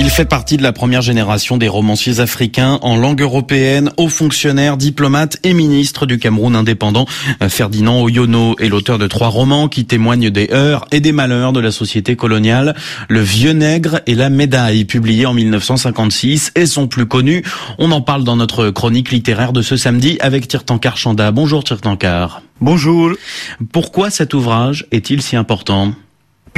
Il fait partie de la première génération des romanciers africains en langue européenne, haut fonctionnaire, diplomate et ministre du Cameroun indépendant. Ferdinand Oyono est l'auteur de trois romans qui témoignent des heures et des malheurs de la société coloniale. Le Vieux Nègre et la Médaille, publié en 1956, et son plus connu. On en parle dans notre chronique littéraire de ce samedi avec Tirtankar Chanda. Bonjour Tirtankar. Bonjour. Pourquoi cet ouvrage est-il si important?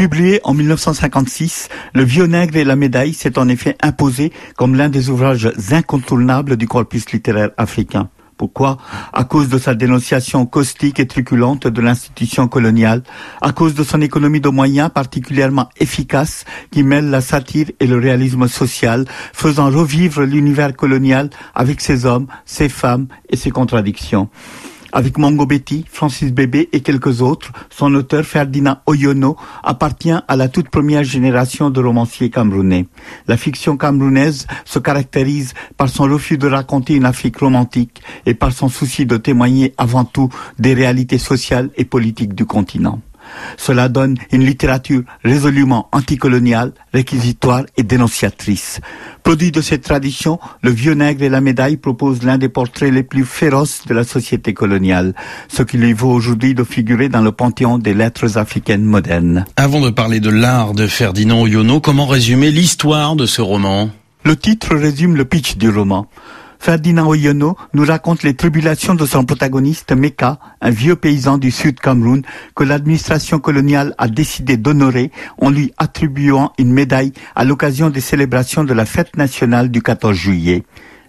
Publié en 1956, Le Vieux Nègre et la Médaille s'est en effet imposé comme l'un des ouvrages incontournables du corpus littéraire africain. Pourquoi? À cause de sa dénonciation caustique et truculente de l'institution coloniale, à cause de son économie de moyens particulièrement efficace qui mêle la satire et le réalisme social, faisant revivre l'univers colonial avec ses hommes, ses femmes et ses contradictions. Avec Mongo Betty, Francis Bébé et quelques autres, son auteur Ferdinand Oyono appartient à la toute première génération de romanciers camerounais. La fiction camerounaise se caractérise par son refus de raconter une Afrique romantique et par son souci de témoigner avant tout des réalités sociales et politiques du continent. Cela donne une littérature résolument anticoloniale, réquisitoire et dénonciatrice. Produit de cette tradition, Le Vieux Nègre et la Médaille propose l'un des portraits les plus féroces de la société coloniale, ce qui lui vaut aujourd'hui de figurer dans le panthéon des lettres africaines modernes. Avant de parler de l'art de Ferdinand Oyono, comment résumer l'histoire de ce roman? Le titre résume le pitch du roman. Ferdinand Oyono nous raconte les tribulations de son protagoniste Meka, un vieux paysan du sud Cameroun que l'administration coloniale a décidé d'honorer en lui attribuant une médaille à l'occasion des célébrations de la fête nationale du 14 juillet.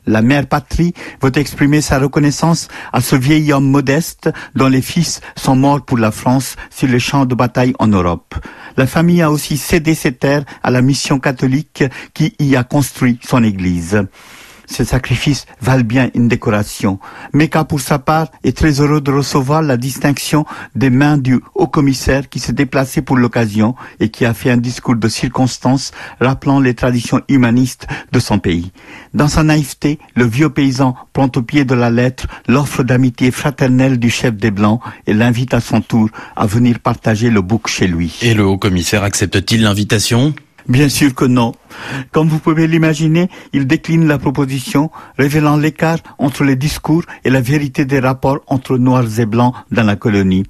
La mère patrie veut exprimer sa reconnaissance à ce vieil homme modeste dont les fils sont morts pour la France sur les champs de bataille en Europe. La famille a aussi cédé ses terres à la mission catholique qui y a construit son église. Ces sacrifices valent bien une décoration. Meka, pour sa part, est très heureux de recevoir la distinction des mains du haut-commissaire qui s'est déplacé pour l'occasion et qui a fait un discours de circonstance rappelant les traditions humanistes de son pays. Dans sa naïveté, le vieux paysan prend au pied de la lettre l'offre d'amitié fraternelle du chef des Blancs et l'invite à son tour à venir partager le bouc chez lui. Et le haut-commissaire accepte-t-il l'invitation? Bien sûr que non. Comme vous pouvez l'imaginer, il décline la proposition, révélant l'écart entre les discours et la vérité des rapports entre noirs et blancs dans la colonie.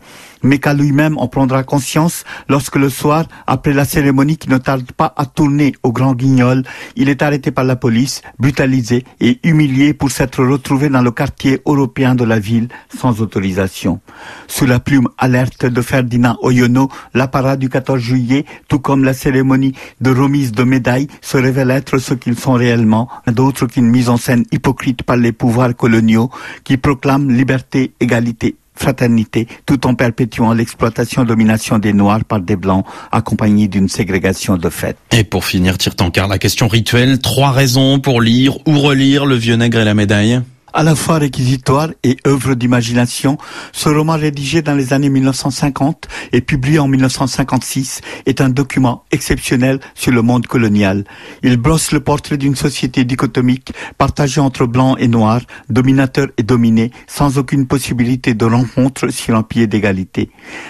Mais qu'à lui-même en prendra conscience lorsque le soir, après la cérémonie qui ne tarde pas à tourner au grand guignol, il est arrêté par la police, brutalisé et humilié pour s'être retrouvé dans le quartier européen de la ville sans autorisation. Sous la plume alerte de Ferdinand Oyono, l'apparat du 14 juillet, tout comme la cérémonie de remise de médailles, se révèlent être ce qu'ils sont réellement, d'autre qu'une mise en scène hypocrite par les pouvoirs coloniaux qui proclament liberté, égalité fraternité, tout en perpétuant l'exploitation-domination des Noirs par des Blancs, accompagnée d'une ségrégation de fait. Et pour finir, Tirtankar, la question rituelle, trois raisons pour lire ou relire Le Vieux Nègre et la Médaille à la fois réquisitoire et œuvre d'imagination, ce roman rédigé dans les années 1950 et publié en 1956 est un document exceptionnel sur le monde colonial. Il brosse le portrait d'une société dichotomique partagée entre blancs et noirs, dominateurs et dominés, sans aucune possibilité de rencontre sur un pied d'égalité.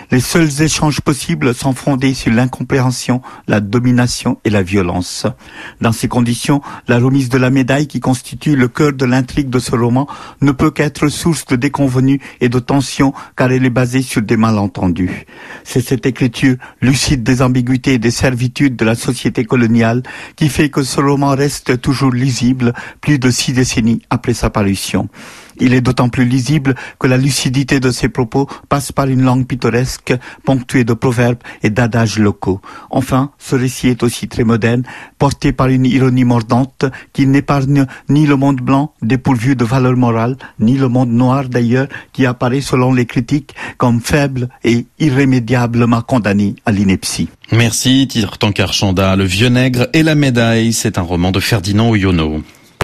Les seuls échanges possibles sont fondés sur l'incompréhension, la domination et la violence. Dans ces conditions, la remise de la médaille qui constitue le cœur de l'intrigue de ce roman ne peut qu'être source de déconvenus et de tensions car elle est basée sur des malentendus. C'est cette écriture lucide des ambiguïtés et des servitudes de la société coloniale qui fait que ce roman reste toujours lisible plus de six décennies après sa parution. Il est d'autant plus lisible que la lucidité de ses propos passe par une langue pittoresque, ponctuée de proverbes et d'adages locaux. Enfin, ce récit est aussi très moderne, porté par une ironie mordante qui n'épargne ni le monde blanc, dépourvu de valeur morale, ni le monde noir d'ailleurs, qui apparaît selon les critiques comme faible et irrémédiablement condamné à l'ineptie. Merci, Tankar Chanda. Le vieux nègre et la médaille, c'est un roman de Ferdinand Oyono.